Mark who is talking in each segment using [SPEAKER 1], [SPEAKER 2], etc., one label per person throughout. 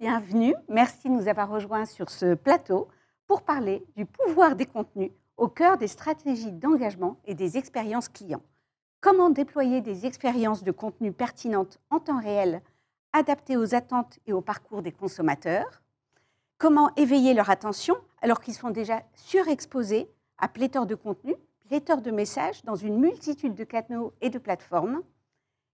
[SPEAKER 1] bienvenue. Merci de nous avoir rejoints sur ce plateau pour parler du pouvoir des contenus au cœur des stratégies d'engagement et des expériences clients. Comment déployer des expériences de contenu pertinentes en temps réel, adaptées aux attentes et au parcours des consommateurs? Comment éveiller leur attention alors qu'ils sont déjà surexposés à pléthore de contenus, pléthore de messages dans une multitude de canaux et de plateformes?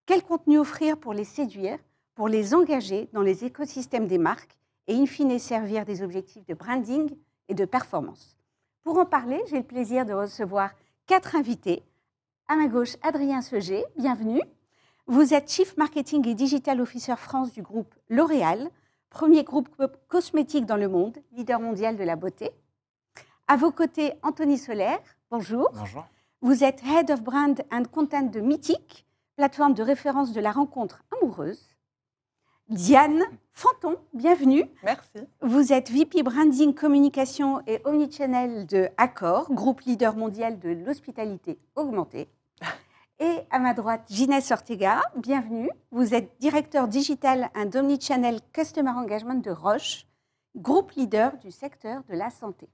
[SPEAKER 1] Quel contenu offrir pour les séduire, pour les engager dans les écosystèmes des marques et in fine servir des objectifs de branding et de performance Pour en parler, j'ai le plaisir de recevoir quatre invités. À ma gauche, Adrien Seger, bienvenue. Vous êtes Chief Marketing et Digital Officer France du groupe L'Oréal, premier groupe cosmétique dans le monde, leader mondial de la beauté. À vos côtés, Anthony Solaire, bonjour.
[SPEAKER 2] Bonjour.
[SPEAKER 1] Vous êtes Head of Brand and Content de Mythic, plateforme de référence de la rencontre amoureuse. Diane Fanton, bienvenue.
[SPEAKER 3] Merci.
[SPEAKER 1] Vous êtes VP Branding, Communication et Omnichannel de Accor, groupe leader mondial de l'hospitalité augmentée. Et à ma droite, Ginès Ortega, bienvenue. Vous êtes directeur digital and Omnichannel Customer Engagement de Roche, groupe leader du secteur de la santé.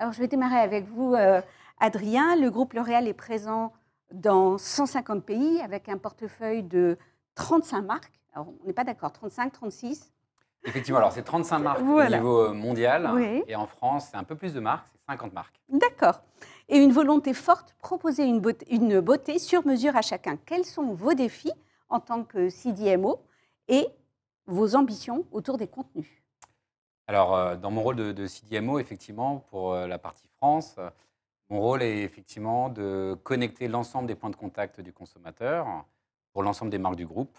[SPEAKER 1] Alors, je vais démarrer avec vous, euh, Adrien. Le groupe L'Oréal est présent dans 150 pays avec un portefeuille de 35 marques. Alors, on n'est pas d'accord, 35, 36
[SPEAKER 2] Effectivement, alors c'est 35 marques
[SPEAKER 1] Voilà.
[SPEAKER 2] au niveau euh, mondial.
[SPEAKER 1] Oui.
[SPEAKER 2] Et en France, c'est un peu plus de marques, c'est 50 marques.
[SPEAKER 1] D'accord. Et une volonté forte, proposer une beauté, une beauté sur mesure à chacun. Quels sont vos défis en tant que CDMO et vos ambitions autour des contenus?
[SPEAKER 2] Alors, euh, dans mon rôle de, de CDMO, effectivement, pour euh, la partie France, mon rôle est effectivement de connecter l'ensemble des points de contact du consommateur pour l'ensemble des marques du groupe.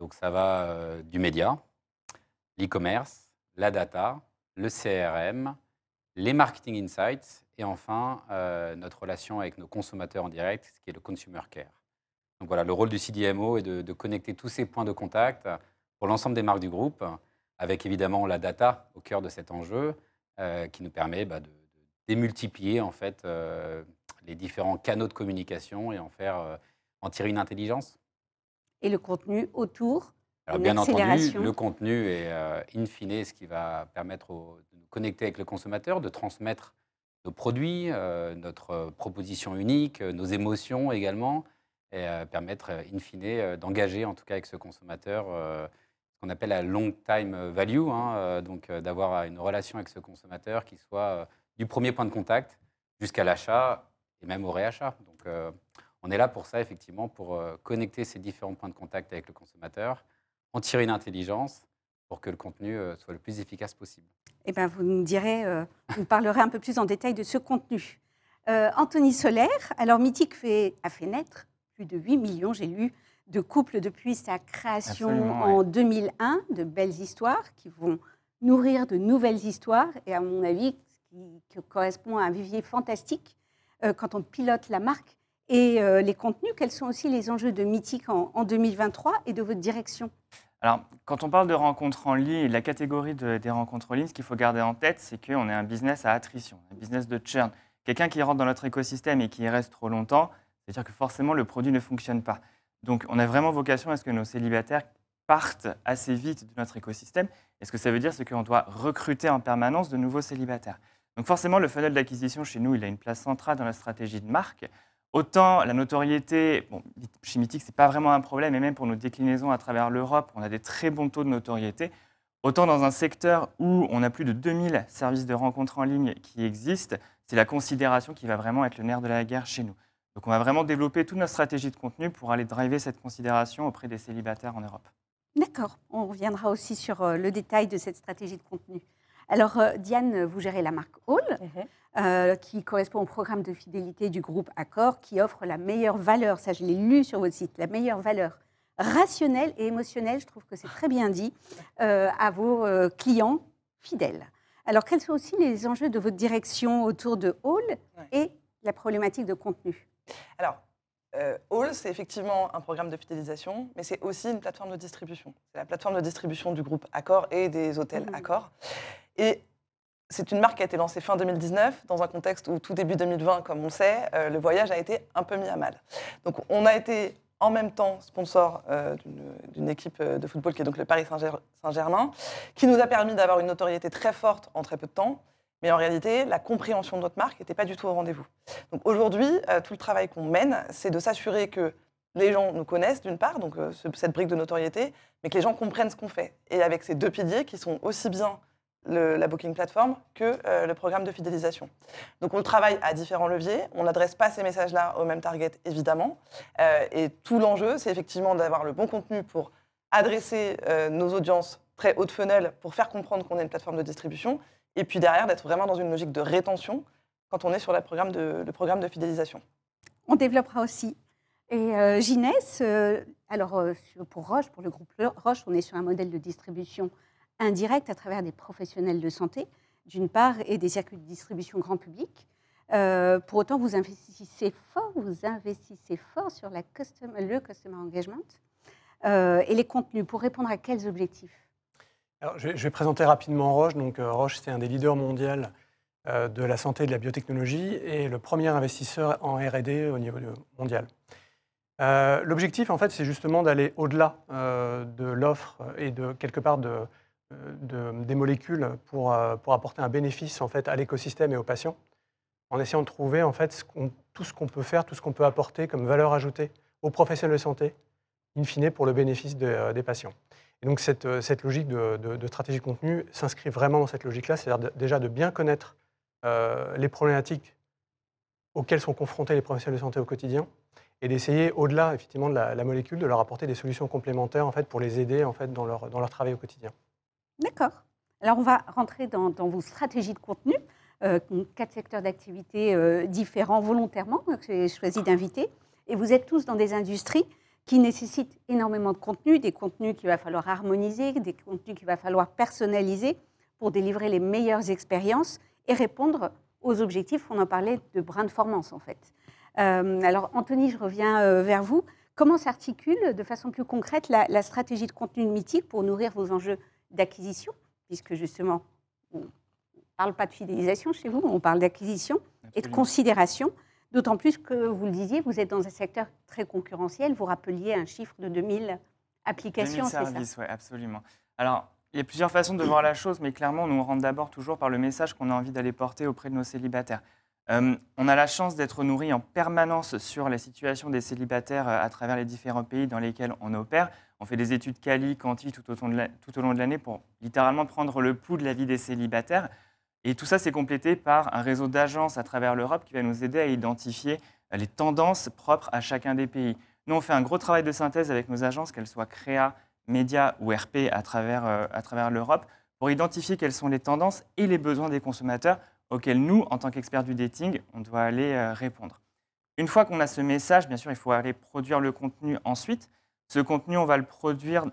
[SPEAKER 2] Donc, ça va euh, du média, l'e-commerce, la data, le CRM, les marketing insights et enfin euh, notre relation avec nos consommateurs en direct, ce qui est le consumer care. Donc voilà, le rôle du CDMO est de, connecter tous ces points de contact pour l'ensemble des marques du groupe, avec évidemment la data au cœur de cet enjeu, euh, qui nous permet bah, de, démultiplier en fait euh, les différents canaux de communication et en faire euh, en tirer une intelligence.
[SPEAKER 1] Et le contenu autour
[SPEAKER 2] Alors bien entendu, le contenu est euh, in fine ce qui va permettre au- de nous connecter avec le consommateur, de transmettre nos produits, euh, notre euh, proposition unique, euh, nos émotions également, et euh, permettre in fine d'engager en tout cas avec ce consommateur ce qu'on appelle la long time value, hein, donc d'avoir une relation avec ce consommateur qui soit du premier point de contact jusqu'à l'achat et même au réachat. Donc on est là pour ça effectivement, pour euh, connecter ces différents points de contact avec le consommateur en tirer une intelligence pour que le contenu euh, soit le plus efficace possible.
[SPEAKER 1] Eh ben, vous nous direz, euh, vous parlerez un peu plus en détail de ce contenu. Euh, Anthony Solaire, alors Mythique fait, a fait naître plus de 8 millions, j'ai lu, de couples depuis sa création
[SPEAKER 2] Absolument,
[SPEAKER 1] en 2001, de belles histoires qui vont nourrir de nouvelles histoires et à mon avis, qui, qui correspond à un vivier fantastique euh, quand on pilote la marque. Et euh, les contenus, quels sont aussi les enjeux de Mythique en, en 2023 et de votre direction?
[SPEAKER 4] Alors, quand on parle de rencontres en ligne et de la catégorie de- des rencontres en ligne, ce qu'il faut garder en tête, c'est qu'on est un business à attrition, un business de churn. Quelqu'un qui rentre dans notre écosystème et qui y reste trop longtemps, c'est-à-dire que forcément le produit ne fonctionne pas. Donc, on a vraiment vocation à ce que nos célibataires partent assez vite de notre écosystème. Et ce que ça veut dire, c'est qu'on doit recruter en permanence de nouveaux célibataires. Donc, forcément, le funnel d'acquisition chez nous, il a une place centrale dans la stratégie de marque. Autant la notoriété, chez Mythique, ce n'est pas vraiment un problème, et même pour nos déclinaisons à travers l'Europe, on a des très bons taux de notoriété. Autant dans un secteur où on a plus de 2000 services de rencontres en ligne qui existent, c'est la considération qui va vraiment être le nerf de la guerre chez nous. Donc on va vraiment développer toute notre stratégie de contenu pour aller driver cette considération auprès des célibataires en Europe.
[SPEAKER 1] D'accord, on reviendra aussi sur euh, le détail de cette stratégie de contenu. Alors, euh, Diane, vous gérez la marque Hall, euh, qui correspond au programme de fidélité du groupe Accor, qui offre la meilleure valeur, ça je l'ai lu sur votre site, la meilleure valeur rationnelle et émotionnelle, je trouve que c'est très bien dit, euh, à vos euh, clients fidèles. Alors, quels sont aussi les enjeux de votre direction autour de Hall
[SPEAKER 3] Ouais.
[SPEAKER 1] et la problématique de contenu?
[SPEAKER 3] Alors, euh, All, c'est effectivement un programme de fidélisation, mais c'est aussi une plateforme de distribution. C'est la plateforme de distribution du groupe Accor et des hôtels
[SPEAKER 1] Mhm.
[SPEAKER 3] Accor. Et c'est une marque qui a été lancée fin 2019, dans un contexte où tout début 2020, comme on sait, euh, le voyage a été un peu mis à mal. Donc on a été en même temps sponsor euh, d'une équipe euh, de football qui est donc le Paris Saint-Germain, qui nous a permis d'avoir une notoriété très forte en très peu de temps. Mais en réalité, la compréhension de notre marque n'était pas du tout au rendez-vous. Donc aujourd'hui, tout le travail qu'on mène, c'est de s'assurer que les gens nous connaissent d'une part, donc cette brique de notoriété, mais que les gens comprennent ce qu'on fait. Et avec ces deux piliers qui sont aussi bien la Booking Platform que euh, le programme de fidélisation. Donc on travaille à différents leviers, on n'adresse pas ces messages-là au même target évidemment, euh, et tout l'enjeu c'est effectivement d'avoir le bon contenu pour adresser euh, nos audiences très haute funnel pour faire comprendre qu'on est une plateforme de distribution, et puis derrière d'être vraiment dans une logique de rétention quand on est sur le programme de, le programme de fidélisation.
[SPEAKER 1] On développera aussi. Et Ginès, alors pour Roche, pour le groupe Roche, on est sur un modèle de distribution indirect à travers des professionnels de santé, d'une part, et des circuits de distribution grand public. Euh, pour autant, vous investissez fort, vous investissez fort sur le customer engagement euh, et les contenus pour répondre à quels objectifs?
[SPEAKER 5] Alors, je, vais, présenter rapidement Roche. Donc, euh, Roche, c'est un des leaders mondiaux de la santé et de la biotechnologie et le premier investisseur en R&D au niveau mondial. L'objectif, en fait, c'est justement d'aller au-delà de l'offre et de quelque part de de, des molécules pour, euh, pour, apporter un bénéfice en fait, à l'écosystème et aux patients, en essayant de trouver en fait, tout ce qu'on peut faire, tout ce qu'on peut apporter comme valeur ajoutée aux professionnels de santé, in fine pour le bénéfice euh, des patients. Et donc cette, euh, cette logique de, stratégie de contenu s'inscrit vraiment dans cette logique-là, c'est-à-dire déjà de bien connaître les problématiques auxquelles sont confrontés les professionnels de santé au quotidien, et d'essayer, au-delà effectivement de la, molécule, de leur apporter des solutions complémentaires en fait, pour les aider en fait, dans, leur, dans leur travail au quotidien.
[SPEAKER 1] D'accord. Alors, on va rentrer dans, vos stratégies de contenu, euh, quatre secteurs d'activité euh, différents volontairement que j'ai choisi d'inviter. Et vous êtes tous dans des industries qui nécessitent énormément de contenu, des contenus qu'il va falloir harmoniser, des contenus qu'il va falloir personnaliser pour délivrer les meilleures expériences et répondre aux objectifs, on en parlait, de brand-formance en fait. Euh, alors, Anthony, je reviens vers vous. Comment s'articule de façon plus concrète la, la stratégie de contenu de Mythique pour nourrir vos enjeux d'acquisition, puisque justement, on ne parle pas de fidélisation chez vous, on parle d'acquisition et de considération. D'autant plus que, vous le disiez, vous êtes dans un secteur très concurrentiel. Vous rappeliez un chiffre de 2000 applications. 2000
[SPEAKER 4] services, oui, absolument. Alors, il y a plusieurs façons de voir la chose, mais clairement, on nous rentre d'abord toujours par le message qu'on a envie d'aller porter auprès de nos célibataires. Euh, on a la chance d'être nourri en permanence sur la situation des célibataires euh, à travers les différents pays dans lesquels on opère. On fait des études quali, quanti tout au, long de l'année pour littéralement prendre le pouls de la vie des célibataires. Et tout ça, c'est complété par un réseau d'agences à travers l'Europe qui va nous aider à identifier euh, les tendances propres à chacun des pays. Nous, on fait un gros travail de synthèse avec nos agences, qu'elles soient créa, médias ou RP à travers, à travers l'Europe, pour identifier quelles sont les tendances et les besoins des consommateurs auxquels nous, en tant qu'experts du dating, on doit aller euh, répondre. Une fois qu'on a ce message, bien sûr, il faut aller produire le contenu ensuite. Ce contenu, on va le produire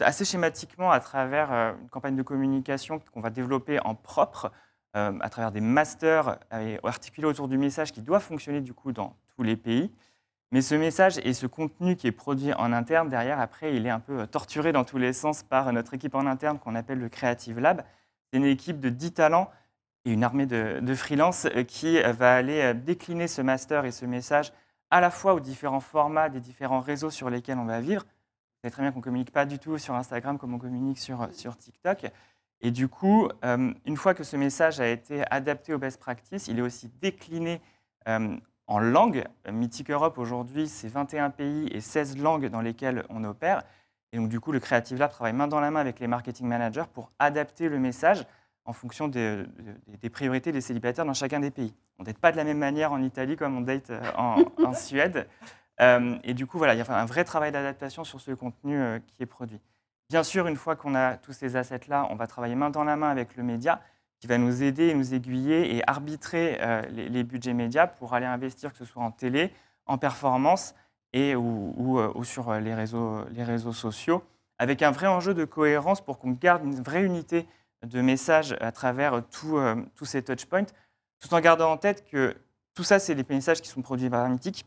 [SPEAKER 4] assez schématiquement à travers euh, une campagne de communication qu'on va développer en propre, euh, à travers des masters articulés autour du message qui doit fonctionner du coup dans tous les pays. Mais ce message et ce contenu qui est produit en interne, derrière, après, il est un peu torturé dans tous les sens par notre équipe en interne qu'on appelle le Creative Lab. C'est une équipe de 10 talents et une armée de, de freelance euh, qui euh, va aller euh, décliner ce master et ce message à la fois aux différents formats des différents réseaux sur lesquels on va vivre. Vous savez très bien qu'on ne communique pas du tout sur Instagram comme on communique sur, sur TikTok. Et du coup, une fois que ce message a été adapté aux best practices, il est aussi décliné en langue. Mythic Europe, aujourd'hui, c'est 21 pays et 16 langues dans lesquelles on opère. Et donc, du coup, le Creative Lab travaille main dans la main avec les marketing managers pour adapter le message en fonction des, priorités des célibataires dans chacun des pays. On ne date pas de la même manière en Italie comme on date euh, en, Suède. Euh, et du coup, voilà, il y a un vrai travail d'adaptation sur ce contenu euh, qui est produit. Bien sûr, une fois qu'on a tous ces assets-là, on va travailler main dans la main avec le média qui va nous aider, nous aiguiller et arbitrer les, budgets médias pour aller investir, que ce soit en télé, en performance et ou, ou sur les réseaux, les réseaux sociaux, avec un vrai enjeu de cohérence pour qu'on garde une vraie unité de messages à travers euh, tous ces touchpoints, tout en gardant en tête que tout ça, c'est des messages qui sont produits par Mythique,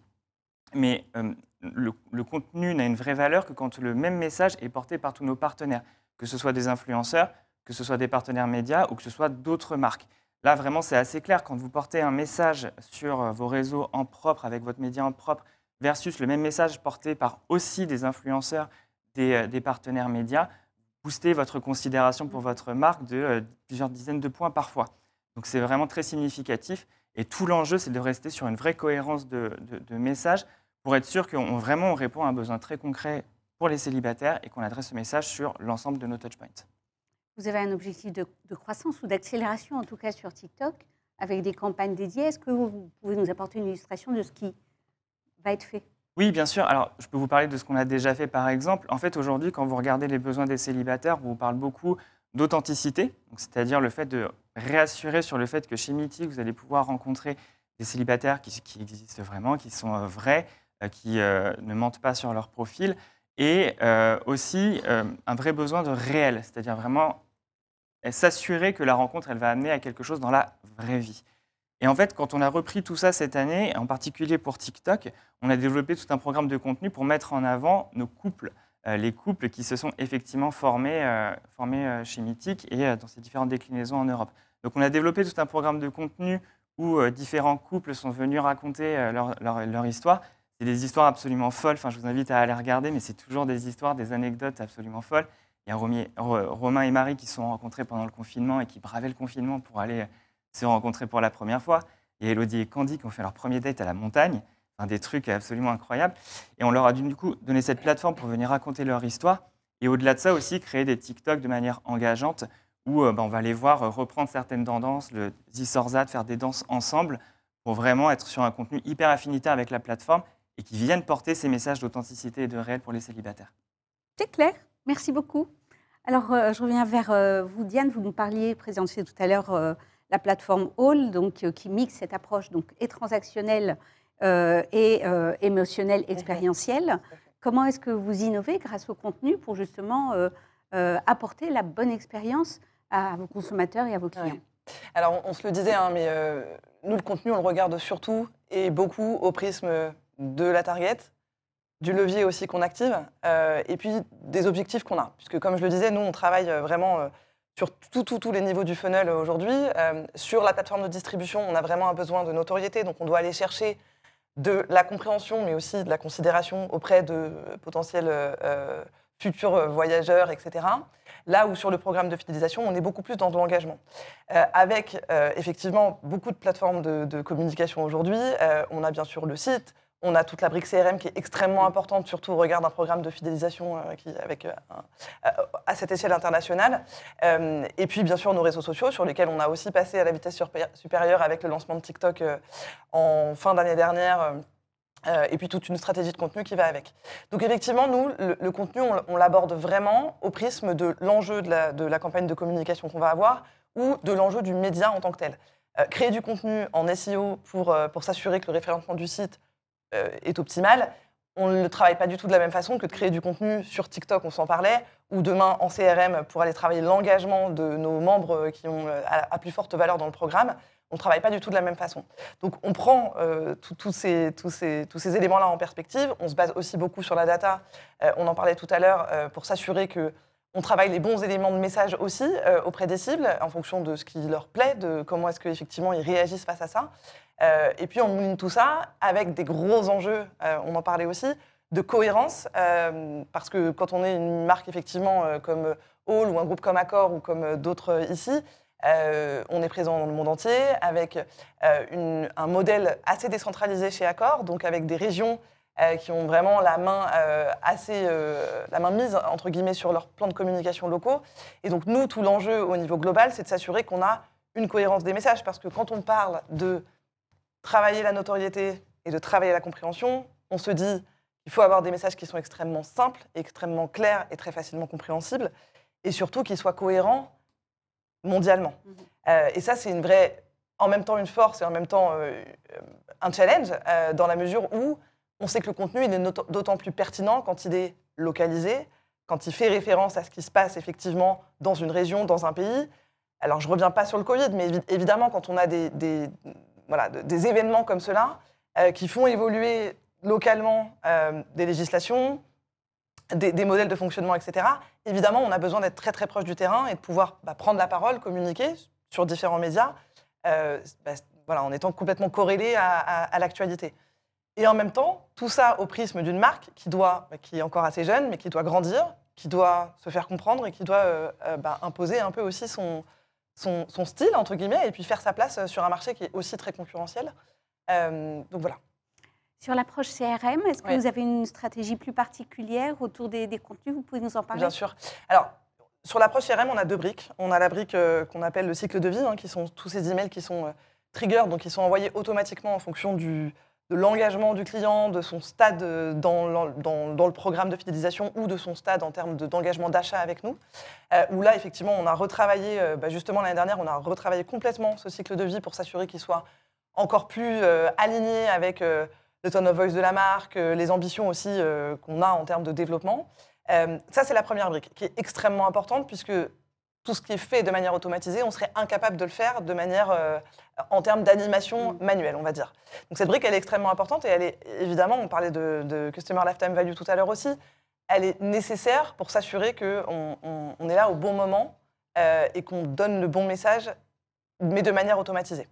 [SPEAKER 4] mais euh, le, contenu n'a une vraie valeur que quand le même message est porté par tous nos partenaires, que ce soit des influenceurs, que ce soit des partenaires médias ou que ce soit d'autres marques. Là, vraiment, c'est assez clair. Quand vous portez un message sur euh, vos réseaux en propre, avec votre média en propre, versus le même message porté par aussi des influenceurs, des, euh, des partenaires médias, booster votre considération pour votre marque de euh, plusieurs dizaines de points parfois. Donc c'est vraiment très significatif. Et tout l'enjeu, c'est de rester sur une vraie cohérence de, de, message pour être sûr qu'on vraiment on répond à un besoin très concret pour les célibataires et qu'on adresse ce message sur l'ensemble de nos touchpoints.
[SPEAKER 1] Vous avez un objectif de croissance ou d'accélération, en tout cas sur TikTok, avec des campagnes dédiées. Est-ce que vous pouvez nous apporter une illustration de ce qui va être fait?
[SPEAKER 4] Oui, bien sûr. Alors, je peux vous parler de ce qu'on a déjà fait, par exemple. En fait, aujourd'hui, quand vous regardez les besoins des célibataires, on vous parle beaucoup d'authenticité, c'est-à-dire le fait de réassurer sur le fait que chez Mythique, vous allez pouvoir rencontrer des célibataires qui, existent vraiment, qui sont euh, vrais, euh, qui euh, ne mentent pas sur leur profil, et aussi un vrai besoin de réel, c'est-à-dire vraiment s'assurer que la rencontre, elle va amener à quelque chose dans la vraie vie. Et en fait, quand on a repris tout ça cette année, en particulier pour TikTok, on a développé tout un programme de contenu pour mettre en avant nos couples, euh, les couples qui se sont effectivement formés, euh, formés euh, chez Mythique et dans ces différentes déclinaisons en Europe. Donc on a développé tout un programme de contenu où différents couples sont venus raconter leur, leur- leur histoire. C'est des histoires absolument folles, enfin, je vous invite à aller regarder, mais c'est toujours des histoires, des anecdotes absolument folles. Il y a Romain et Marie qui se sont rencontrés pendant le confinement et qui bravaient le confinement pour aller se rencontrer pour la première fois. Il y a Elodie et Candy qui ont fait leur premier date à la montagne. Enfin, des trucs absolument incroyables. Et on leur a dû du coup donner cette plateforme pour venir raconter leur histoire. Et au-delà de ça aussi, créer des TikTok de manière engageante où euh, ben, on va les voir euh, reprendre certaines tendances, le Zisorzad, faire des danses ensemble pour vraiment être sur un contenu hyper affinitaire avec la plateforme et qui viennent porter ces messages d'authenticité et de réel pour les célibataires.
[SPEAKER 1] C'est clair, merci beaucoup. Alors, euh, je reviens vers euh, vous, Diane. Vous nous parliez, présentiez tout à l'heure la plateforme All, donc, euh, qui mixe cette approche donc, et transactionnelle euh, et euh, émotionnelle, expérientielle. Comment est-ce que vous innovez grâce au contenu pour justement euh, apporter la bonne expérience à vos consommateurs et à vos clients?
[SPEAKER 3] Ouais. Alors, on, on se le disait, hein, mais nous, le contenu, on le regarde surtout et beaucoup au prisme de la target, du levier aussi qu'on active, et puis des objectifs qu'on a. Puisque, comme je le disais, nous, on travaille vraiment sur tous les niveaux du funnel aujourd'hui. Euh, sur la plateforme de distribution, on a vraiment un besoin de notoriété, donc on doit aller chercher de la compréhension, mais aussi de la considération auprès de potentiels euh, euh, futurs euh, voyageurs, etc. Là où sur le programme de fidélisation, on est beaucoup plus dans de l'engagement. Euh, avec euh, effectivement beaucoup de plateformes de, communication aujourd'hui, euh, on a bien sûr le site, on a toute la brique CRM qui est extrêmement importante, surtout au regard d'un programme de fidélisation euh, qui, avec, euh, euh, à cette échelle internationale. Et puis bien sûr nos réseaux sociaux sur lesquels on a aussi passé à la vitesse supérieure avec le lancement de TikTok en fin d'année dernière. et puis toute une stratégie de contenu qui va avec. Donc effectivement, nous, le, contenu, on, l'aborde vraiment au prisme de l'enjeu de la, campagne de communication qu'on va avoir ou de l'enjeu du média en tant que tel. Créer du contenu en SEO pour, pour s'assurer que le référencement du site est optimal, on ne le travaille pas du tout de la même façon que de créer du contenu sur TikTok, on s'en parlait, ou demain en CRM pour aller travailler l'engagement de nos membres qui ont euh, à, plus forte valeur dans le programme. On ne travaille pas du tout de la même façon. Donc on prend euh, tous ces, ces, éléments-là en perspective. On se base aussi beaucoup sur la data. Euh, on en parlait tout à l'heure euh, pour s'assurer que on travaille les bons éléments de message aussi euh, auprès des cibles en fonction de ce qui leur plaît, de comment est-ce qu'effectivement ils réagissent face à ça. Euh, et puis on mouline tout ça avec des gros enjeux, euh, on en parlait aussi, de cohérence, euh, parce que quand on est une marque effectivement comme Hall ou un groupe comme Accor ou comme d'autres ici, on est présent dans le monde entier avec un modèle assez décentralisé chez Accor, donc avec des régions qui ont vraiment la main assez, la main mise entre guillemets sur leurs plans de communication locaux. Et donc nous, tout l'enjeu au niveau global, c'est de s'assurer qu'on a une cohérence des messages, parce que quand on parle de travailler la notoriété et de travailler la compréhension, on se dit qu'il faut avoir des messages qui sont extrêmement simples, extrêmement clairs et très facilement compréhensibles, et surtout qu'ils soient cohérents mondialement.
[SPEAKER 1] Mhm.
[SPEAKER 3] Euh, et ça, c'est une vraie, en même temps une force et en même temps euh, un challenge, euh, dans la mesure où on sait que le contenu, il est d'autant plus pertinent quand il est localisé, quand il fait référence à ce qui se passe effectivement dans une région, dans un pays. Alors, je ne reviens pas sur le Covid, mais évi- évidemment, quand on a des, des- voilà, de- des événements comme cela, euh, qui font évoluer localement euh, des législations, des, modèles de fonctionnement, etc., évidemment, on a besoin d'être très très proche du terrain et de pouvoir bah, prendre la parole, communiquer sur différents médias, euh, bah, voilà, en étant complètement corrélé à, l'actualité. Et en même temps, tout ça au prisme d'une marque qui, doit, qui est encore assez jeune, mais qui doit grandir, qui doit se faire comprendre et qui doit bah, imposer un peu aussi son, son, son style, entre guillemets, et puis faire sa place sur un marché qui est aussi très concurrentiel. Euh, donc voilà.
[SPEAKER 1] Sur l'approche CRM, est-ce que
[SPEAKER 3] Ouais.
[SPEAKER 1] vous avez une stratégie plus particulière autour des, des contenus? Vous pouvez nous en parler?
[SPEAKER 3] Bien sûr. Alors, sur l'approche CRM, on a deux briques. On a la brique euh, qu'on appelle le cycle de vie, hein, qui sont tous ces emails qui sont euh, triggers, donc qui sont envoyés automatiquement en fonction du, de l'engagement du client, de son stade euh, dans, dans- le programme de fidélisation ou de son stade en termes de- d'engagement d'achat avec nous. Euh, où là, effectivement, on a retravaillé, euh, bah, justement l'année dernière, on a retravaillé complètement ce cycle de vie pour s'assurer qu'il soit encore plus aligné avec le tone of voice de la marque, les ambitions aussi qu'on a en termes de développement. Ça, c'est la première brique, qui est extrêmement importante, puisque tout ce qui est fait de manière automatisée, on serait incapable de le faire de manière, euh, en termes d'animation manuelle, on va dire. Donc cette brique, elle est extrêmement importante, et elle est, évidemment, on parlait de, de Customer Lifetime Value tout à l'heure aussi, elle est nécessaire pour s'assurer qu'on on, on est là au bon moment euh, et qu'on donne le bon message, mais de manière automatisée.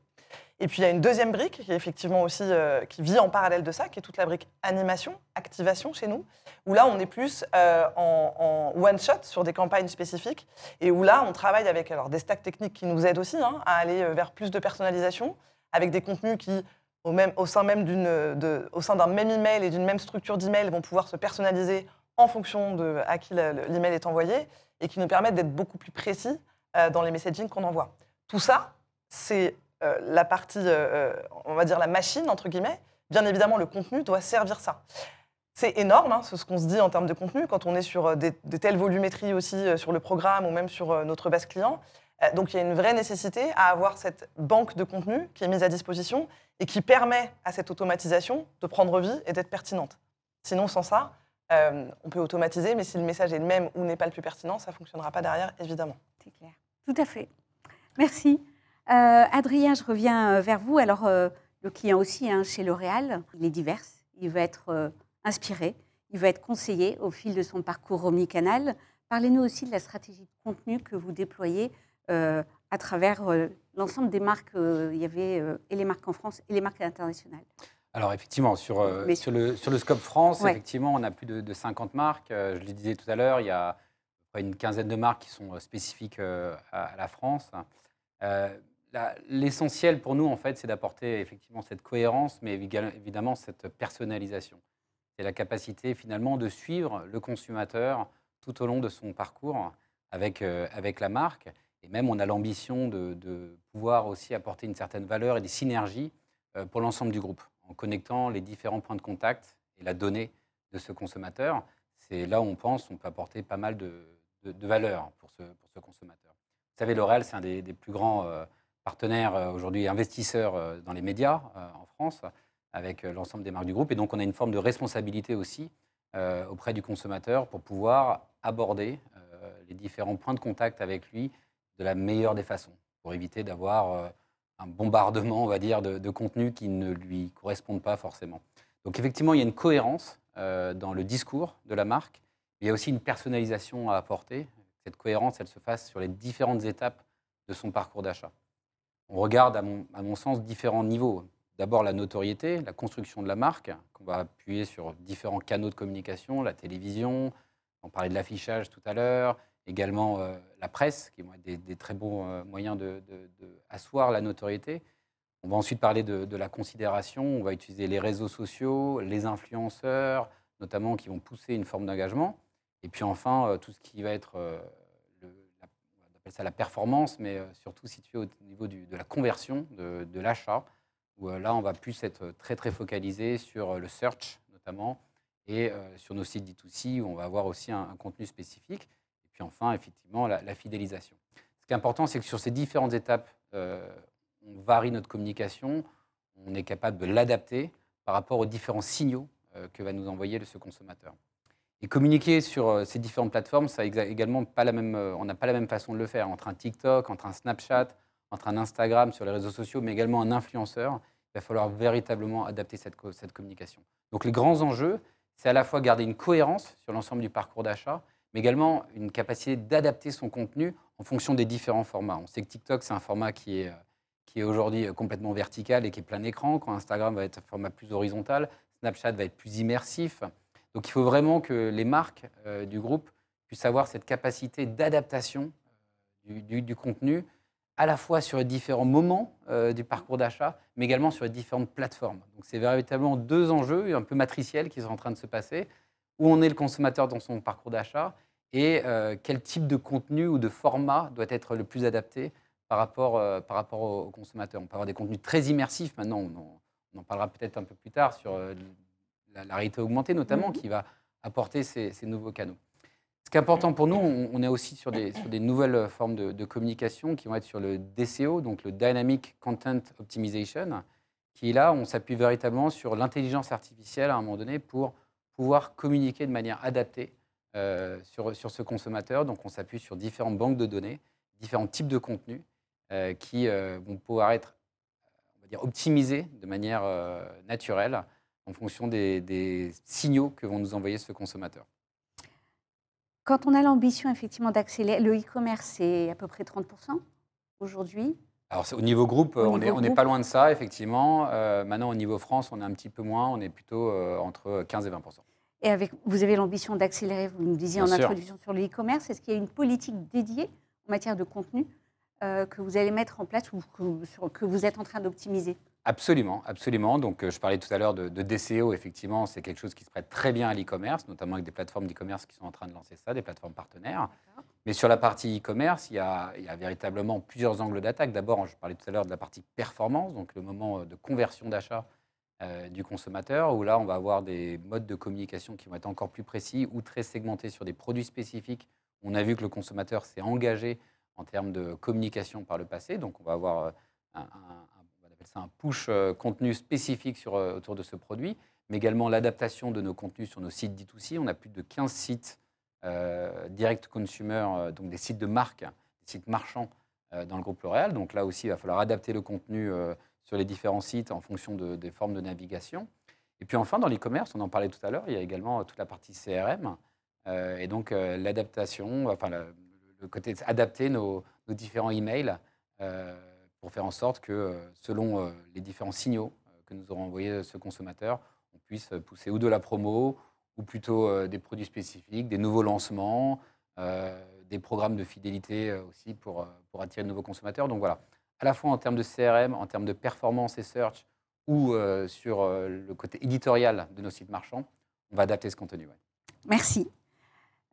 [SPEAKER 3] Et puis il y a une deuxième brique qui est effectivement aussi euh, qui vit en parallèle de ça, qui est toute la brique animation, activation chez nous, où là on est plus euh, en, one shot sur des campagnes spécifiques et où là on travaille avec alors des stacks techniques qui nous aident aussi hein, à aller euh, vers plus de personnalisation, avec des contenus qui au, même, au sein même d'une de- au sein d'un même email et d'une même structure d'email vont pouvoir se personnaliser en fonction de à qui le- le- l'email est envoyé et qui nous permettent d'être beaucoup plus précis dans les messaging qu'on envoie. Tout ça, c'est euh, la partie, euh, euh, on va dire la machine, entre guillemets. Bien évidemment, le contenu doit servir ça. C'est énorme, hein, ce qu'on se dit en termes de contenu, quand on est sur des, telles volumétries aussi sur le programme ou même sur notre base client. Donc il y a une vraie nécessité à avoir cette banque de contenu qui est mise à disposition et qui permet à cette automatisation de prendre vie et d'être pertinente. Sinon, sans ça, on peut automatiser, mais si le message est le même ou n'est pas le plus pertinent, ça ne fonctionnera pas derrière, évidemment.
[SPEAKER 1] C'est clair. Tout à fait. Merci. Euh, Adrien, je reviens euh, vers vous. Alors, euh, le client aussi, hein, chez L'Oréal, il est divers. Il veut être inspiré, il veut être conseillé au fil de son parcours omnicanal. Parlez-nous aussi de la stratégie de contenu que vous déployez euh, à travers euh, l'ensemble des marques. euh, il y avait et les marques en France et les marques internationales.
[SPEAKER 2] Alors effectivement, sur,
[SPEAKER 1] Mais-
[SPEAKER 2] sur, le, sur le scope France,
[SPEAKER 1] Ouais.
[SPEAKER 2] effectivement, on a plus de, de 50 marques. Je le disais tout à l'heure, il y a une quinzaine de marques qui sont spécifiques à, à la France. L'essentiel pour nous, en fait, c'est d'apporter effectivement cette cohérence, mais évidemment cette personnalisation. C'est la capacité finalement de suivre le consommateur tout au long de son parcours avec, euh, avec la marque. Et même, on a l'ambition de, pouvoir aussi apporter une certaine valeur et des synergies euh, pour l'ensemble du groupe, en connectant les différents points de contact et la donnée de ce consommateur. C'est là où on pense on peut apporter pas mal de, de, valeur pour ce, pour ce consommateur. Vous savez, L'Oréal, c'est un des, des plus grands euh, partenaires euh, aujourd'hui, investisseurs euh, dans les médias euh, en France, avec l'ensemble des marques du groupe. Et donc, on a une forme de responsabilité aussi auprès du consommateur pour pouvoir aborder les différents points de contact avec lui de la meilleure des façons, pour éviter d'avoir un bombardement, on va dire, de, de contenus qui ne lui correspondent pas forcément. Donc effectivement, il y a une cohérence dans le discours de la marque. Il y a aussi une personnalisation à apporter. Cette cohérence, elle se fasse sur les différentes étapes de son parcours d'achat. On regarde, à mon, sens, différents niveaux. D'abord la notoriété, la construction de la marque, qu'on va appuyer sur différents canaux de communication, la télévision, on parlait de l'affichage tout à l'heure, également euh, la presse, qui vont être des, très bons euh, moyens de, la notoriété. On va ensuite parler de, de la considération, on va utiliser les réseaux sociaux, les influenceurs, notamment qui vont pousser une forme d'engagement. Et puis enfin, euh, tout ce qui va être, euh, le- la- on appelle la performance, mais euh, surtout situé au niveau de la conversion, de, l'achat, où euh, là, on va plus être très très focalisé sur euh, le search notamment, et sur nos sites D2C, où on va avoir aussi un, contenu spécifique. Et puis enfin, effectivement, la, fidélisation. Ce qui est important, c'est que sur ces différentes étapes, on varie notre communication, on est capable de l'adapter par rapport aux différents signaux que va nous envoyer ce consommateur. Et communiquer sur euh, ces différentes plateformes, ça également pas la même, euh, on n'a pas la même façon de le faire. Entre un TikTok, entre un Snapchat, entre un Instagram sur les réseaux sociaux, mais également un influenceur, il va falloir véritablement adapter cette, cette communication. Donc les grands enjeux, c'est à la fois garder une cohérence sur l'ensemble du parcours d'achat, mais également une capacité d'adapter son contenu en fonction des différents formats. On sait que TikTok, c'est un format qui est, euh, qui est aujourd'hui complètement vertical et qui est plein écran, quand Instagram va être un format plus horizontal. Snapchat va être plus immersif. Donc il faut vraiment que les marques euh, du groupe puissent avoir cette capacité d'adaptation euh, du, contenu, à la fois sur les différents moments euh, du parcours d'achat, mais également sur les différentes plateformes. Donc c'est véritablement deux enjeux un peu matriciels qui sont en train de se passer, où on est le consommateur dans son parcours d'achat et quel type de contenu ou de format doit être le plus adapté par rapport, euh, par rapport au, au consommateur? On peut avoir des contenus très immersifs maintenant, on en, on en parlera peut-être un peu plus tard sur la, la réalité augmentée notamment,
[SPEAKER 1] Mhm.
[SPEAKER 2] qui va apporter ces, ces nouveaux canaux. Ce qui est important pour nous, on, on est aussi sur des, sur des nouvelles formes de, de communication qui vont être sur le DCO, donc le Dynamic Content Optimization, qui est là, on s'appuie véritablement sur l'intelligence artificielle à un moment donné pour pouvoir communiquer de manière adaptée euh, sur, sur ce consommateur. Donc on s'appuie sur différentes banques de données, différents types de contenus euh, qui euh, vont pouvoir être on va dire, optimisés de manière naturelle en fonction des, des signaux que vont nous envoyer ce consommateur.
[SPEAKER 1] Quand on a l'ambition effectivement d'accélérer, le e-commerce, c'est à peu près 30% aujourd'hui.
[SPEAKER 2] Alors au niveau groupe,
[SPEAKER 1] Au
[SPEAKER 2] on n'est pas loin de ça, effectivement. Euh, maintenant, au niveau France, on est un petit peu moins, on est plutôt euh, entre 15 et 20
[SPEAKER 1] Et avec, vous avez l'ambition d'accélérer, vous nous disiez
[SPEAKER 2] Bien
[SPEAKER 1] en
[SPEAKER 2] sûr.
[SPEAKER 1] introduction sur le e-commerce. Est-ce qu'il y a une politique dédiée en matière de contenu euh, que vous allez mettre en place ou que, sur- que vous êtes en train d'optimiser?
[SPEAKER 2] Absolument, absolument. Donc, euh, je parlais tout à l'heure de, de DCO. Effectivement, c'est quelque chose qui se prête très bien à l'e-commerce, notamment avec des plateformes d'e-commerce qui sont en train de lancer ça, des plateformes partenaires. Mais sur la partie e-commerce, il, y a- il y a véritablement plusieurs angles d'attaque. D'abord, je parlais tout à l'heure de la partie performance, donc le moment euh, de conversion d'achat euh, du consommateur, où là, on va avoir des modes de communication qui vont être encore plus précis ou très segmentés sur des produits spécifiques. On a vu que le consommateur s'est engagé en termes de communication par le passé, donc on va avoir euh, un, push euh, contenu spécifique sur, euh, autour de ce produit, mais également l'adaptation de nos contenus sur nos sites D2C. On a plus de 15 sites euh, direct consumer, donc des sites de marque, des sites marchands dans le groupe L'Oréal. Donc là aussi, il va falloir adapter le contenu sur les différents sites en fonction de- des formes de navigation. Et puis enfin, dans l'e-commerce, on en parlait tout à l'heure, il y a également toute la partie CRM et donc l'adaptation, enfin le, le côté adapter nos, différents emails euh, pour faire en sorte que euh, selon euh, les différents signaux euh, que nous aurons envoyés ce consommateur, on puisse pousser ou de la promo ou plutôt des produits spécifiques, des nouveaux lancements, des programmes de fidélité aussi pour, pour attirer de nouveaux consommateurs. Donc voilà, à la fois en termes de CRM, en termes de performance et search, ou sur le côté éditorial de nos sites marchands, on va adapter ce contenu.
[SPEAKER 1] Merci.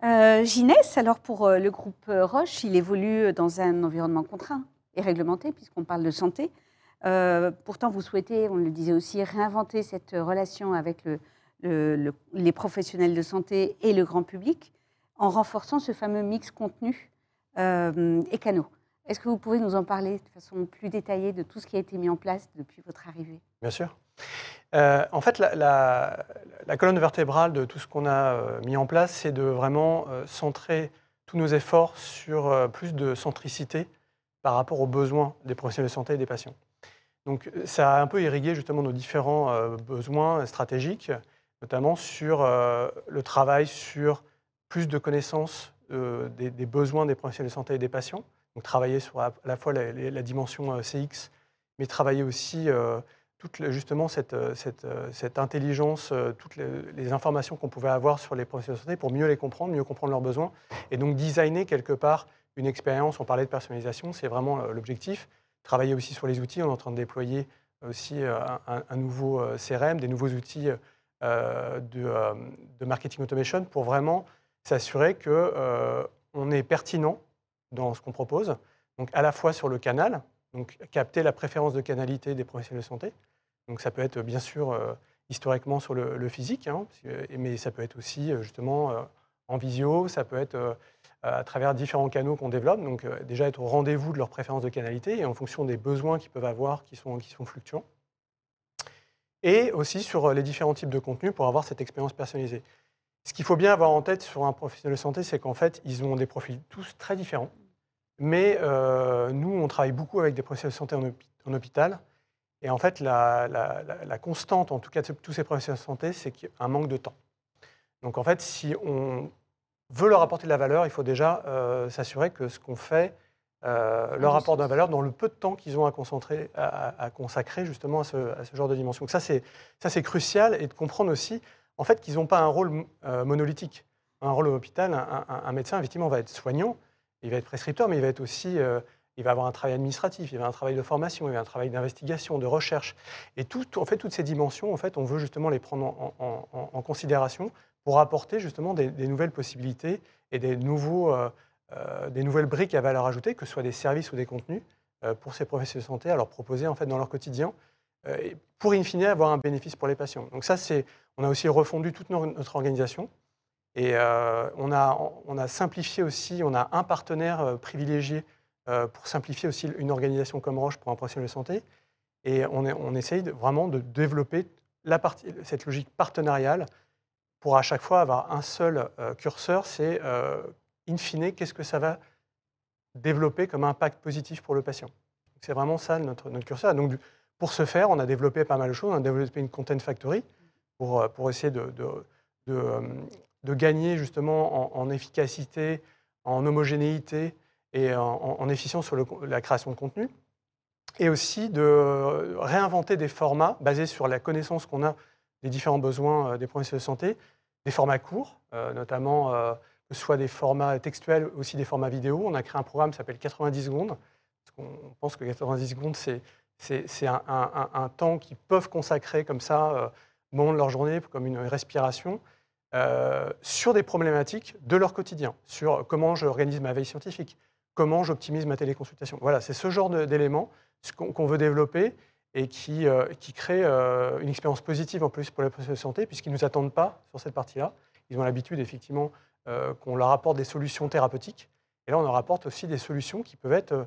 [SPEAKER 1] Euh, Ginès, alors pour euh, le groupe euh, Roche, il évolue dans un environnement contraint et réglementé, puisqu'on parle de santé. Euh, pourtant, vous souhaitez, on le disait aussi, réinventer cette relation avec le- le- le- les professionnels de santé et le grand public en renforçant ce fameux mix contenu euh, et canaux. Est-ce que vous pouvez nous en parler de façon plus détaillée de tout ce qui a été mis en place depuis votre arrivée?
[SPEAKER 5] Bien sûr. Euh, en fait, la, colonne vertébrale de tout ce qu'on a euh, mis en place, c'est de vraiment euh, centrer tous nos efforts sur plus de centricité par rapport aux besoins des professionnels de santé et des patients. Donc, ça a un peu irrigué justement nos différents besoins stratégiques, notamment sur le travail sur plus de connaissances des, besoins des professionnels de santé et des patients. Donc, travailler sur à la fois la, dimension CX, mais travailler aussi toute justement cette, euh, euh, intelligence, euh, toutes les, informations qu'on pouvait avoir sur les professionnels de santé pour mieux les comprendre, mieux comprendre leurs besoins, et donc designer quelque part une expérience. On parlait de personnalisation, c'est vraiment l'objectif. Travailler aussi sur les outils, on est en train de déployer aussi un, nouveau CRM, des nouveaux outils de, marketing automation pour vraiment s'assurer que euh, on est pertinent dans ce qu'on propose, donc à la fois sur le canal, donc capter la préférence de canalité des professionnels de santé. Donc ça peut être bien sûr euh, historiquement sur le, physique, hein, mais ça peut être aussi euh, justement euh, en visio, ça peut être à travers différents canaux qu'on développe. Donc déjà être au rendez-vous de leurs préférences de canalité et en fonction des besoins qu'ils peuvent avoir qui sont, qui sont fluctuants. Et aussi sur les différents types de contenus pour avoir cette expérience personnalisée. Ce qu'il faut bien avoir en tête sur un professionnel de santé, c'est qu'en fait, ils ont des profils tous très différents. Mais euh, nous, on travaille beaucoup avec des professionnels de santé en, hôpi- en hôpital. Et en fait, la, la- la- la constante, en tout cas de tous ces professionnels de santé, c'est qu'il y a un manque de temps. Donc en fait, si on veut leur apporter de la valeur, il faut déjà euh, s'assurer que ce qu'on fait euh, leur rapport de valeur dans le peu de temps qu'ils ont à, concentrer, à, à consacrer justement à ce, à ce, genre de dimension. Donc ça, c'est crucial et de comprendre aussi en fait, qu'ils n'ont pas un rôle monolithique. Un rôle à l'hôpital, un, un, un, médecin, effectivement, va être soignant, il va être prescripteur, mais il va être aussi euh, il va avoir un travail administratif, il va un travail de formation, il va un travail d'investigation, de recherche. Et tout, en fait, toutes ces dimensions, en fait, on veut justement les prendre en, considération pour apporter justement des, nouvelles possibilités et des, nouveaux, euh, euh, des nouvelles briques à valeur ajoutée, que ce soit des services ou des contenus, pour ces professionnels de santé à leur proposer en fait, dans leur quotidien, pour in fine avoir un bénéfice pour les patients. Donc ça, on a aussi refondu toute notre organisation. Et euh, on, a, on a simplifié aussi, on a un partenaire euh, privilégié euh, pour simplifier aussi une organisation comme Roche pour un professionnel de santé. Et on, est, on essaye vraiment de développer la partie, cette logique partenariale pour à chaque fois avoir un seul curseur, c'est in fine, qu'est-ce que ça va développer comme impact positif pour le patient. C'est vraiment ça notre, notre curseur. Donc, pour ce faire, on a développé pas mal de choses. On a développé une content factory pour, pour essayer de, de gagner justement en, efficacité, en homogénéité et en, en efficience sur la création de contenu, et aussi de réinventer des formats basés sur la connaissance qu'on a des différents besoins des professionnels de santé, des formats courts, euh, notamment euh, que ce soit des formats textuels, aussi des formats vidéo. On a créé un programme qui s'appelle 90 secondes, parce qu'on pense que 90 secondes, c'est un, un, un, temps qu'ils peuvent consacrer comme ça, euh, au moment de leur journée, comme une respiration, euh, sur des problématiques de leur quotidien, sur comment j'organise ma veille scientifique, comment j'optimise ma téléconsultation. Voilà, c'est ce genre d'éléments qu'on qu veut développer et qui, euh, qui crée euh, une expérience positive en plus pour les professionnels de santé, puisqu'ils ne nous attendent pas sur cette partie-là. Ils ont l'habitude, effectivement, euh, qu'on leur apporte des solutions thérapeutiques. Et là, on leur apporte aussi des solutions qui peuvent être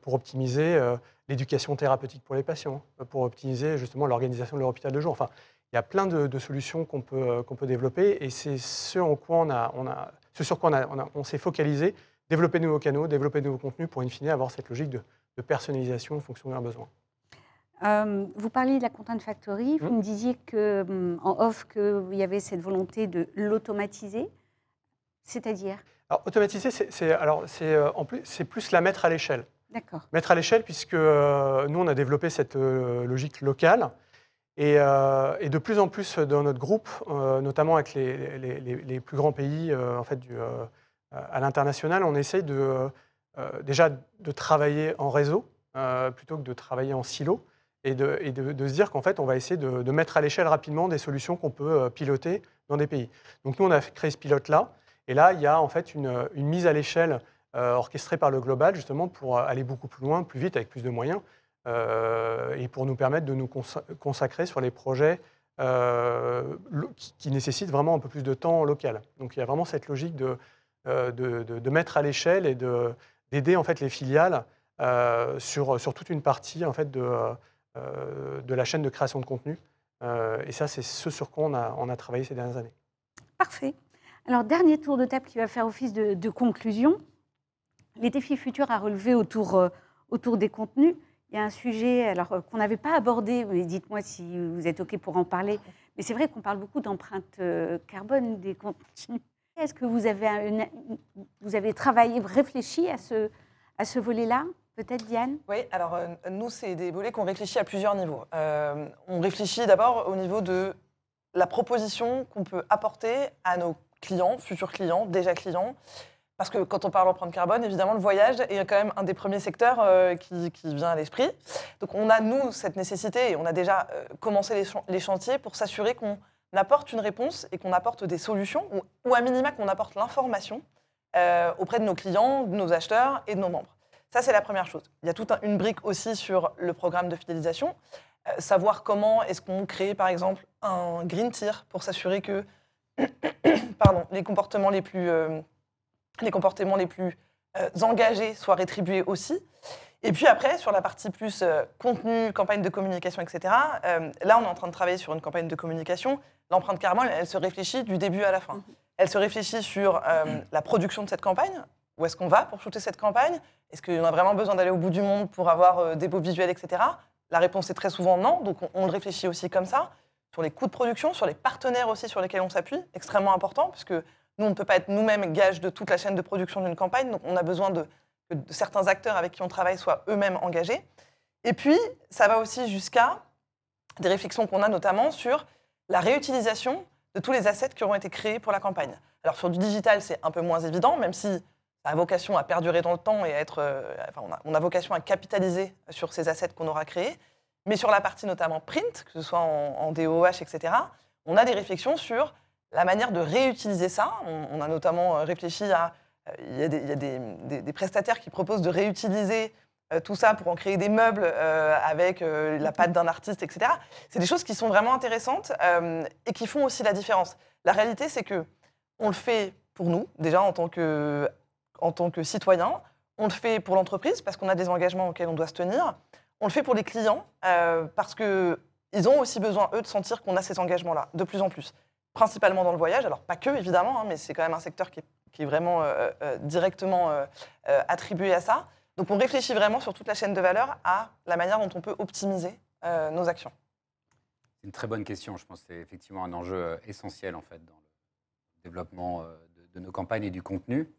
[SPEAKER 5] pour optimiser l'éducation thérapeutique pour les patients, pour optimiser justement l'organisation de leur hôpital de jour. Enfin, il y a plein de, de solutions qu'on peut, qu'on peut développer et c'est ce, en quoi on a, on a, ce sur quoi on, a, on, a, on s'est focalisé développer de nouveaux canaux, développer de nouveaux contenus pour, in fine, avoir cette logique de, de personnalisation en fonction de leurs besoins.
[SPEAKER 1] Euh, vous parliez de la Content Factory, vous mmh. me disiez que, hum, en off qu'il y avait cette volonté de l'automatiser, c'est-à-dire?
[SPEAKER 5] Alors, automatiser, c'est, alors, c'est, euh, plus, plus la mettre à l'échelle.
[SPEAKER 1] D'accord.
[SPEAKER 5] Mettre à l'échelle, puisque euh, nous, on a développé cette euh, logique locale. Et, euh, et, de plus en plus dans notre groupe, notamment avec les, plus grands pays en fait, à l'international, on essaye déjà de travailler en réseau plutôt que de travailler en silo et de, se dire qu'en fait, on va essayer de, mettre à l'échelle rapidement des solutions qu'on peut euh, piloter dans des pays. Donc nous, on a créé ce pilote-là, et là, il y a en fait une, mise à l'échelle euh, orchestrée par le global, justement, pour aller beaucoup plus loin, plus vite, avec plus de moyens, euh, et pour nous permettre de nous consacrer sur les projets euh, qui, nécessitent vraiment un peu plus de temps local. Donc il y a vraiment cette logique de, euh, de, de mettre à l'échelle et d'aider en fait les filiales euh, sur, sur toute une partie en fait de euh, de la chaîne de création de contenu. Euh, et ça, c'est ce sur quoi on a, on a, travaillé ces dernières années.
[SPEAKER 1] Parfait. Alors, dernier tour de table qui va faire office de, conclusion. Les défis futurs à relever autour, euh, autour des contenus. Il y a un sujet alors qu'on n'avait pas abordé, mais dites-moi si vous êtes OK pour en parler. Mais c'est vrai qu'on parle beaucoup d'empreinte carbone des contenus. Est-ce que vous avez, travaillé, réfléchi à ce, à ce volet-là Peut-être Diane?
[SPEAKER 3] Oui, alors euh, nous, c'est des volets qu'on réfléchit à plusieurs niveaux. Euh, on réfléchit d'abord au niveau de la proposition qu'on peut apporter à nos clients, futurs clients, déjà clients. Parce que quand on parle d'empreinte carbone, évidemment, le voyage est quand même un des premiers secteurs euh, qui, vient à l'esprit. Donc on a, nous, cette nécessité, et on a déjà euh, commencé les, ch les, chantiers pour s'assurer qu'on apporte une réponse et qu'on apporte des solutions, ou, ou à minima qu'on apporte l'information euh, auprès de nos clients, de nos acheteurs et de nos membres. Ça, c'est la première chose. Il y a toute un, une brique aussi sur le programme de fidélisation. Savoir comment est-ce qu'on crée, par exemple, un green tier pour s'assurer que pardon, les comportements les plus, les comportements les plus euh, engagés soient rétribués aussi. Et puis après, sur la partie plus euh, contenu, campagne de communication, etc., euh, là, on est en train de travailler sur une campagne de communication. L'empreinte carbone, elle se réfléchit du début à la fin. Elle se réfléchit sur la production de cette campagne, où est-ce qu'on va pour shooter cette campagne? Est-ce qu'on a vraiment besoin d'aller au bout du monde pour avoir des beaux visuels, etc. La réponse est très souvent non, donc on, on, le réfléchit aussi comme ça. Sur les coûts de production, sur les partenaires aussi sur lesquels on s'appuie, extrêmement important, puisque nous, on ne peut pas être nous-mêmes gage de toute la chaîne de production d'une campagne, donc on a besoin de que certains acteurs avec qui on travaille soient eux-mêmes engagés. Et puis, ça va aussi jusqu'à des réflexions qu'on a notamment sur la réutilisation de tous les assets qui auront été créés pour la campagne. Alors sur du digital, c'est un peu moins évident, même si ça a vocation à perdurer dans le temps et à être, euh, enfin, on, a, on, a, vocation à capitaliser sur ces assets qu'on aura créés. Mais sur la partie notamment print, que ce soit en DOH, etc., on a des réflexions sur la manière de réutiliser ça. On, a notamment réfléchi à, euh, il y a, des, prestataires qui proposent de réutiliser euh, tout ça pour en créer des meubles euh, avec euh, la patte d'un artiste, etc. C'est des choses qui sont vraiment intéressantes euh, et qui font aussi la différence. La réalité, c'est que on le fait pour nous, déjà en tant que, en tant que citoyen, on le fait pour l'entreprise parce qu'on a des engagements auxquels on doit se tenir, on le fait pour les clients euh, parce qu'ils ont aussi besoin, eux, de sentir qu'on a ces engagements-là, de plus en plus. Principalement dans le voyage, alors pas que, évidemment, hein, mais c'est quand même un secteur qui est, vraiment euh, euh, directement attribué à ça. Donc on réfléchit vraiment sur toute la chaîne de valeur à la manière dont on peut optimiser euh, nos actions.
[SPEAKER 2] C'est une très bonne question. Je pense que c'est effectivement un enjeu euh, essentiel en fait dans le développement euh, de, nos campagnes et du contenu.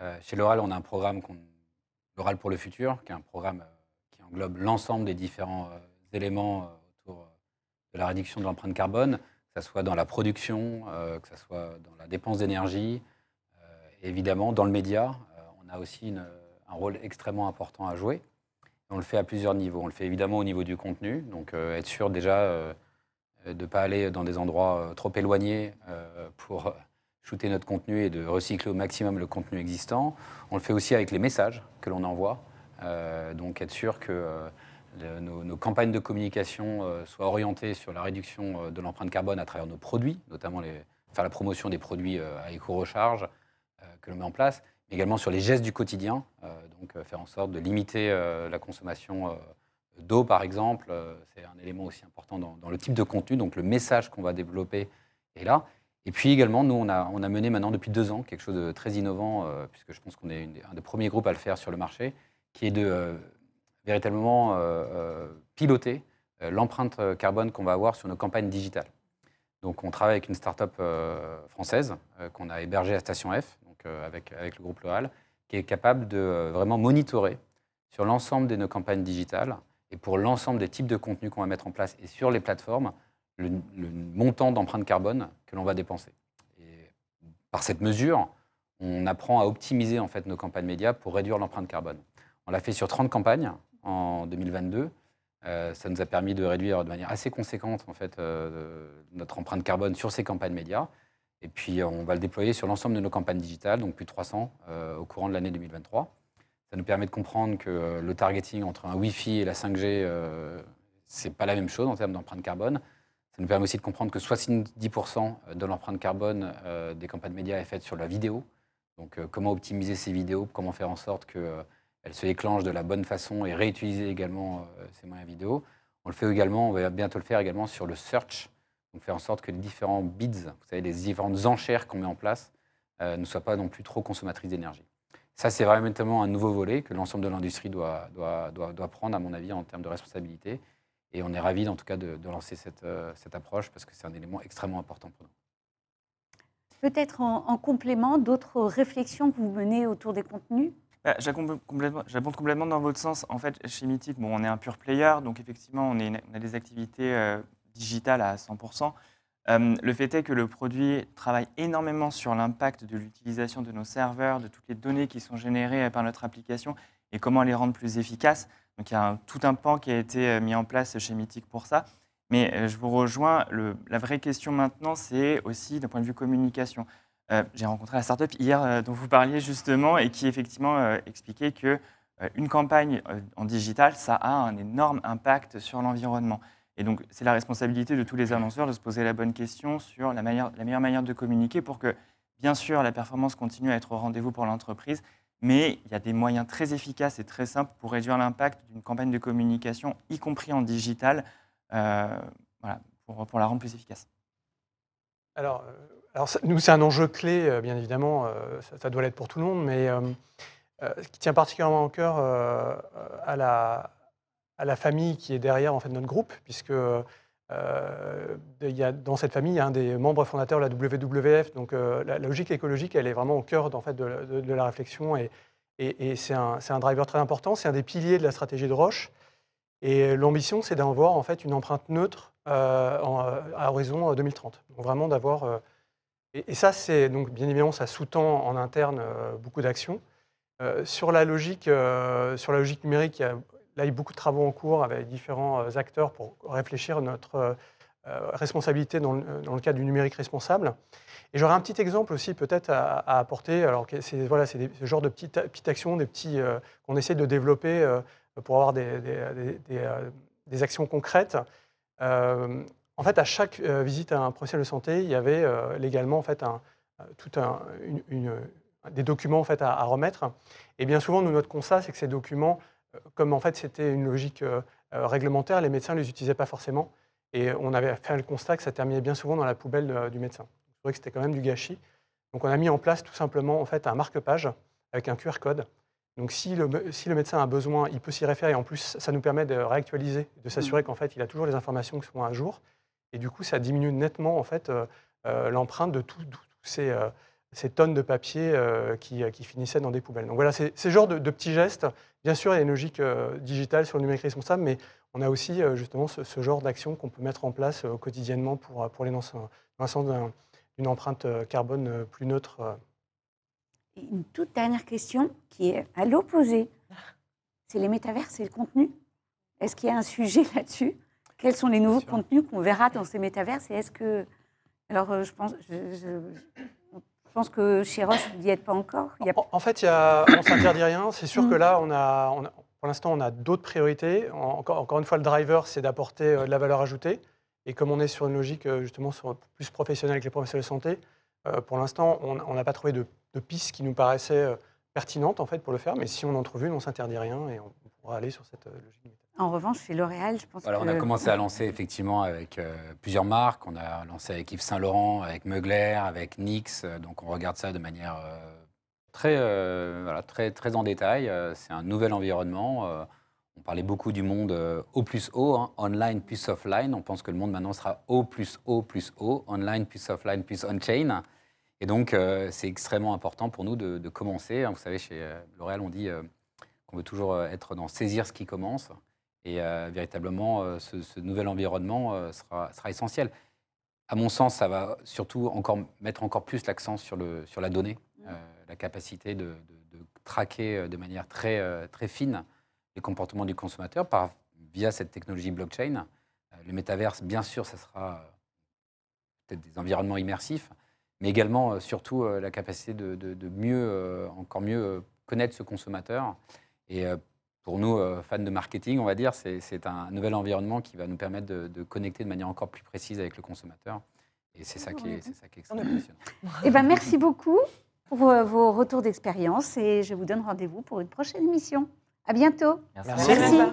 [SPEAKER 2] Euh, chez L'Oral, on a un programme, L'Oral pour le futur, qui est un programme qui englobe l'ensemble des différents éléments autour de la réduction de l'empreinte carbone, que ce soit dans la production, que ce soit dans la dépense d'énergie, et évidemment dans le média. on a aussi un rôle extrêmement important à jouer. On le fait à plusieurs niveaux. On le fait évidemment au niveau du contenu, donc euh, être sûr déjà euh, de ne pas aller dans des endroits euh, trop éloignés euh, pour shooter notre contenu et de recycler au maximum le contenu existant. On le fait aussi avec les messages que l'on envoie, euh, donc être sûr que euh, nos, campagnes de communication soient orientées sur la réduction de l'empreinte carbone à travers nos produits, notamment faire la promotion des produits à éco-recharge que l'on met en place, également sur les gestes du quotidien, euh, donc euh, faire en sorte de limiter euh, la consommation d'eau, par exemple. c'est un élément aussi important dans, le type de contenu, donc le message qu'on va développer est là. Et puis également, nous, on a, mené maintenant depuis deux ans quelque chose de très innovant, euh, puisque je pense qu'on est un des premiers groupes à le faire sur le marché, qui est de euh, véritablement euh, piloter l'empreinte carbone qu'on va avoir sur nos campagnes digitales. Donc on travaille avec une start-up française qu'on a hébergée à Station F, euh, avec, avec, le groupe Loal, qui est capable de euh, vraiment monitorer sur l'ensemble de nos campagnes digitales et pour l'ensemble des types de contenus qu'on va mettre en place et sur les plateformes, le, le montant d'empreinte carbone que l'on va dépenser. Et par cette mesure, on apprend à optimiser en fait nos campagnes médias pour réduire l'empreinte carbone. On l'a fait sur 30 campagnes en 2022. Euh, ça nous a permis de réduire de manière assez conséquente en fait, euh, notre empreinte carbone sur ces campagnes médias. Et puis, on va le déployer sur l'ensemble de nos campagnes digitales, donc plus de 300 euh, au courant de l'année 2023. Ça nous permet de comprendre que euh, le targeting entre un Wi-Fi et la 5G, euh, ce n'est pas la même chose en termes d'empreinte carbone. Ça nous permet aussi de comprendre que 70% de l'empreinte carbone euh, des campagnes médias est faite sur la vidéo. Donc, euh, comment optimiser ces vidéos, comment faire en sorte qu'elles euh, se déclenchent de la bonne façon et réutiliser également euh, ces moyens vidéo. On le fait également, on va bientôt le faire également sur le search, donc faire en sorte que les différents bids, vous savez, les différentes enchères qu'on met en place, euh, ne soient pas non plus trop consommatrices d'énergie. Ça, c'est vraiment un nouveau volet que l'ensemble de l'industrie doit, doit, doit, doit, prendre, à mon avis, en termes de responsabilité. Et on est ravis, en tout cas, de, lancer cette, euh, cette, approche parce que c'est un élément extrêmement important pour nous.
[SPEAKER 1] Peut-être en complément d'autres réflexions que vous menez autour des contenus?
[SPEAKER 4] Bah, J'abonde complètement, complètement, dans votre sens. En fait, chez Mythic, bon, on est un pur player, donc effectivement, on, a des activités euh, digital à 100%. Euh, le fait est que le produit travaille énormément sur l'impact de l'utilisation de nos serveurs, de toutes les données qui sont générées par notre application et comment les rendre plus efficaces. Donc il y a tout un pan qui a été euh, mis en place chez Mythic pour ça. Mais euh, je vous rejoins, la vraie question maintenant, c'est aussi d'un point de vue communication. Euh, J'ai rencontré la startup hier euh, dont vous parliez justement et qui effectivement euh, expliquait que une campagne en digital, ça a un énorme impact sur l'environnement. Et donc, c'est la responsabilité de tous les annonceurs de se poser la bonne question sur la, manière, la meilleure manière de communiquer pour que, bien sûr, la performance continue à être au rendez-vous pour l'entreprise, mais il y a des moyens très efficaces et très simples pour réduire l'impact d'une campagne de communication, y compris en digital, voilà, pour, pour, la rendre plus efficace.
[SPEAKER 5] Alors, euh, alors nous, c'est un enjeu clé, euh, bien évidemment, ça, ça doit l'être pour tout le monde, mais ce qui tient particulièrement au cœur à la à la famille qui est derrière en fait, notre groupe, puisque euh, y a, dans cette famille, il y a un des membres fondateurs de la WWF. Donc euh, la, logique écologique, elle est vraiment au cœur en fait, de, la réflexion et, Et, c'est un, un driver très important, c'est un des piliers de la stratégie de Roche. Et l'ambition, c'est d'avoir en fait une empreinte neutre euh, à horizon 2030. Donc vraiment d'avoir. Et, ça, c'est donc bien évidemment, ça sous-tend en interne euh, beaucoup d'actions. Euh, sur la logique, euh, sur la logique numérique, il y a là il y a beaucoup de travaux en cours avec différents acteurs pour réfléchir à notre responsabilité dans le, cadre du numérique responsable. Et j'aurais un petit exemple aussi peut-être à, apporter. Alors c'est voilà, ce genre de petites, actions, des petits qu'on essaie de développer pour avoir des, actions concrètes. En fait, à chaque euh, visite à un professionnel de santé, il y avait euh, légalement en fait un, euh, tout un, une- une- des documents en fait à, à remettre. Et bien souvent, nous, notre constat, c'est que ces documents, comme en fait c'était une logique réglementaire, les médecins ne les utilisaient pas forcément. Et on avait fait le constat que ça terminait bien souvent dans la poubelle de- du médecin. Je trouvais que c'était quand même du gâchis. Donc on a mis en place tout simplement en fait un marque-page avec un QR code. Donc si le, si le médecin a besoin, il peut s'y référer. Et en plus, ça nous permet de réactualiser, de s'assurer qu'en fait il a toujours les informations qui sont à jour. Et du coup, ça diminue nettement en fait euh, euh, l'empreinte de tous euh, ces tonnes de papier qui, finissaient dans des poubelles. Donc voilà, c'est ce genre de, petits gestes. Bien sûr, il y a une logique digitale sur le numérique responsable, mais on a aussi justement ce, genre d'action qu'on peut mettre en place quotidiennement pour, pour aller dans, le sens d'un- d'une empreinte carbone plus neutre.
[SPEAKER 1] Une toute dernière question qui est à l'opposé. C'est les métaverses et le contenu. Est-ce qu'il y a un sujet là-dessus? Quels sont les nouveaux contenus qu'on verra dans ces métaverses Et est-ce que... Alors, euh, je pense, je, je- je pense que chez Roche, vous n'y êtes pas encore. Il y a-
[SPEAKER 5] En, en fait, il y a, on s'interdit rien. C'est sûr que là, on a, on a- pour l'instant, on a d'autres priorités. En- Encore, encore une fois, le driver, c'est d'apporter euh, de la valeur ajoutée. Et comme on est sur une logique euh, justement sur, plus professionnelle avec les professionnels de santé, euh, pour l'instant, on n'a pas trouvé de, de pistes qui nous paraissaient euh, pertinentes en fait pour le faire. Mais si on en trouve une, on s'interdit rien et on, on pourra aller sur cette logique.
[SPEAKER 1] En revanche, chez L'Oréal, je pense
[SPEAKER 2] Voilà,
[SPEAKER 1] que...
[SPEAKER 2] on a commencé à lancer effectivement avec euh, plusieurs marques. On a lancé avec Yves Saint Laurent, avec Mugler, avec NYX. Euh, Donc on regarde ça de manière euh, très, euh, voilà, très, très en détail. C'est un nouvel environnement. On parlait beaucoup du monde O plus O, hein, online plus offline. On pense que le monde maintenant sera O plus O plus O, online plus offline plus on-chain. Et donc c'est extrêmement important pour nous de, de commencer. hein. Vous savez, chez L'Oréal, on dit qu'on veut toujours être dans saisir ce qui commence. Et euh, véritablement, euh, ce, ce nouvel environnement euh, sera, sera essentiel. À mon sens, ça va surtout encore mettre encore plus l'accent sur, le, sur la donnée, euh, la capacité de, de- de traquer de manière très, très fine les comportements du consommateur par, via cette technologie blockchain. Le métaverse, bien sûr, ça sera peut-être des environnements immersifs, mais également, surtout, la capacité de, de- de mieux, encore mieux connaître ce consommateur. Et pour nous, euh, fans de marketing, on va dire, c'est un nouvel environnement qui va nous permettre de, de connecter de manière encore plus précise avec le consommateur. Et c'est ça, qui est- ça qui est extrêmement passionnant.
[SPEAKER 1] Eh ben, merci beaucoup pour euh, vos retours d'expérience et je vous donne rendez-vous pour une prochaine émission. À bientôt.
[SPEAKER 5] Merci.
[SPEAKER 1] Merci.